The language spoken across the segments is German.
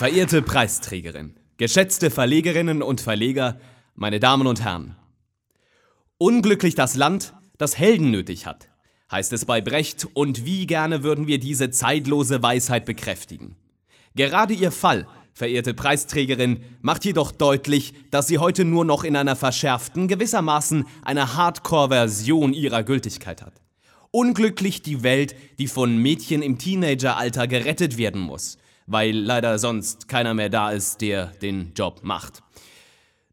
Verehrte Preisträgerin, geschätzte Verlegerinnen und Verleger, meine Damen und Herren. Unglücklich das Land, das Helden nötig hat, heißt es bei Brecht, und wie gerne würden wir diese zeitlose Weisheit bekräftigen. Gerade Ihr Fall, verehrte Preisträgerin, macht jedoch deutlich, dass Sie heute nur noch in einer verschärften, gewissermaßen einer Hardcore-Version Ihrer Gültigkeit hat. Unglücklich die Welt, die von Mädchen im Teenageralter gerettet werden muss, weil leider sonst keiner mehr da ist, der den Job macht.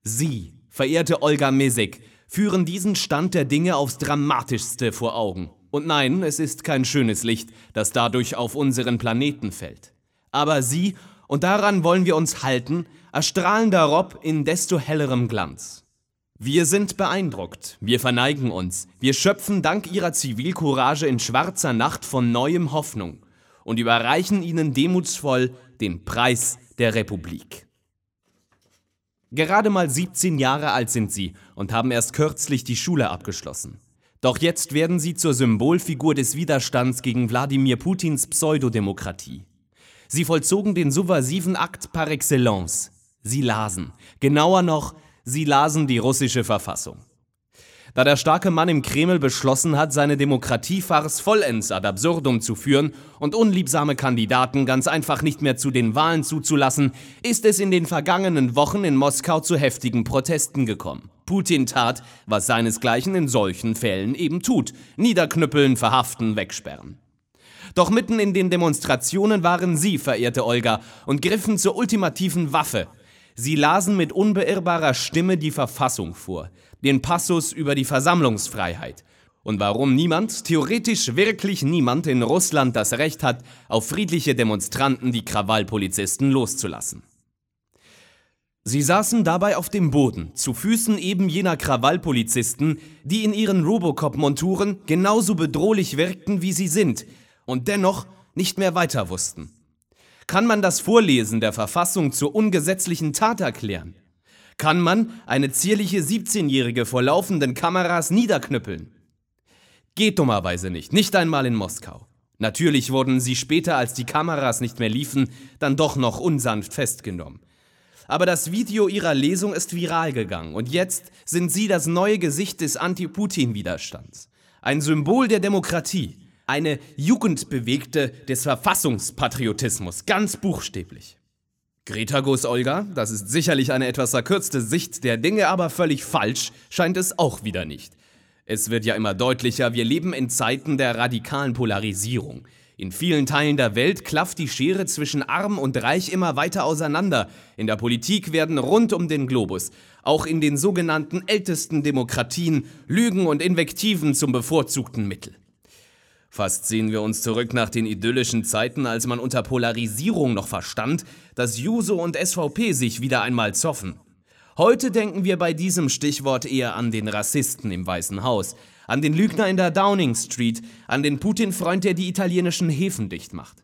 Sie, verehrte Olga Mesek, führen diesen Stand der Dinge aufs Dramatischste vor Augen. Und nein, es ist kein schönes Licht, das dadurch auf unseren Planeten fällt. Aber Sie, und daran wollen wir uns halten, erstrahlen darob in desto hellerem Glanz. Wir sind beeindruckt, wir verneigen uns, wir schöpfen dank ihrer Zivilcourage in schwarzer Nacht von neuem Hoffnung und überreichen ihnen demutsvoll den Preis der Republik. Gerade mal 17 Jahre alt sind sie und haben erst kürzlich die Schule abgeschlossen. Doch jetzt werden sie zur Symbolfigur des Widerstands gegen Wladimir Putins Pseudodemokratie. Sie vollzogen den subversiven Akt par excellence. Sie lasen. Genauer noch, Sie lasen die russische Verfassung. Da der starke Mann im Kreml beschlossen hat, seine Demokratiefarce vollends ad absurdum zu führen und unliebsame Kandidaten ganz einfach nicht mehr zu den Wahlen zuzulassen, ist es in den vergangenen Wochen in Moskau zu heftigen Protesten gekommen. Putin tat, was seinesgleichen in solchen Fällen eben tut: niederknüppeln, verhaften, wegsperren. Doch mitten in den Demonstrationen waren Sie, verehrte Olga, und griffen zur ultimativen Waffe, Sie lasen mit unbeirrbarer Stimme die Verfassung vor, den Passus über die Versammlungsfreiheit und warum niemand, theoretisch wirklich niemand in Russland das Recht hat, auf friedliche Demonstranten die Krawallpolizisten loszulassen. Sie saßen dabei auf dem Boden, zu Füßen eben jener Krawallpolizisten, die in ihren Robocop-Monturen genauso bedrohlich wirkten, wie sie sind und dennoch nicht mehr weiter wussten. Kann man das Vorlesen der Verfassung zur ungesetzlichen Tat erklären? Kann man eine zierliche 17-Jährige vor laufenden Kameras niederknüppeln? Geht dummerweise nicht, nicht einmal in Moskau. Natürlich wurden sie später, als die Kameras nicht mehr liefen, dann doch noch unsanft festgenommen. Aber das Video ihrer Lesung ist viral gegangen und jetzt sind sie das neue Gesicht des Anti-Putin-Widerstands. Ein Symbol der Demokratie, eine Jugendbewegte des Verfassungspatriotismus, ganz buchstäblich. Greta Goes Olga, das ist sicherlich eine etwas verkürzte Sicht der Dinge, aber völlig falsch scheint es auch wieder nicht. Es wird ja immer deutlicher, wir leben in Zeiten der radikalen Polarisierung. In vielen Teilen der Welt klafft die Schere zwischen Arm und Reich immer weiter auseinander. In der Politik werden rund um den Globus, auch in den sogenannten ältesten Demokratien, Lügen und Invektiven zum bevorzugten Mittel. Fast sehen wir uns zurück nach den idyllischen Zeiten, als man unter Polarisierung noch verstand, dass Juso und SVP sich wieder einmal zoffen. Heute denken wir bei diesem Stichwort eher an den Rassisten im Weißen Haus, an den Lügner in der Downing Street, an den Putin-Freund, der die italienischen Häfen dicht macht.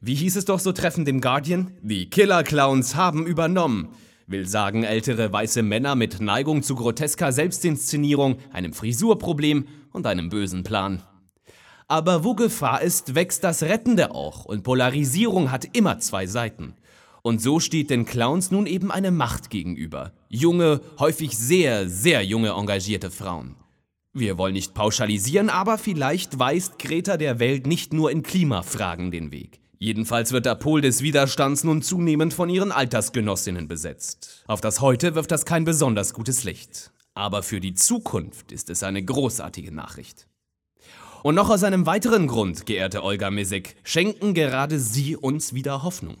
Wie hieß es doch so treffend im Guardian? Die Killer-Clowns haben übernommen. Will sagen, ältere weiße Männer mit Neigung zu grotesker Selbstinszenierung, einem Frisurproblem und einem bösen Plan. Aber wo Gefahr ist, wächst das Rettende auch und Polarisierung hat immer zwei Seiten. Und so steht den Clowns nun eben eine Macht gegenüber. Junge, häufig sehr, sehr junge engagierte Frauen. Wir wollen nicht pauschalisieren, aber vielleicht weist Greta der Welt nicht nur in Klimafragen den Weg. Jedenfalls wird der Pol des Widerstands nun zunehmend von ihren Altersgenossinnen besetzt. Auf das Heute wirft das kein besonders gutes Licht. Aber für die Zukunft ist es eine großartige Nachricht. Und noch aus einem weiteren Grund, geehrte Olga Misek, schenken gerade Sie uns wieder Hoffnung.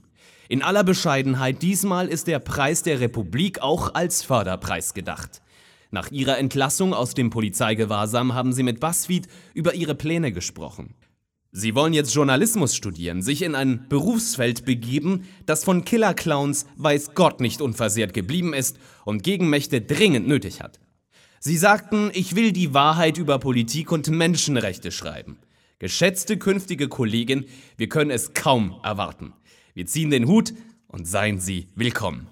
In aller Bescheidenheit, diesmal ist der Preis der Republik auch als Förderpreis gedacht. Nach ihrer Entlassung aus dem Polizeigewahrsam haben sie mit BuzzFeed über ihre Pläne gesprochen. Sie wollen jetzt Journalismus studieren, sich in ein Berufsfeld begeben, das von Killerclowns weiß Gott nicht unversehrt geblieben ist und Gegenmächte dringend nötig hat. Sie sagten, ich will die Wahrheit über Politik und Menschenrechte schreiben. Geschätzte künftige Kollegin, wir können es kaum erwarten. Wir ziehen den Hut und seien Sie willkommen.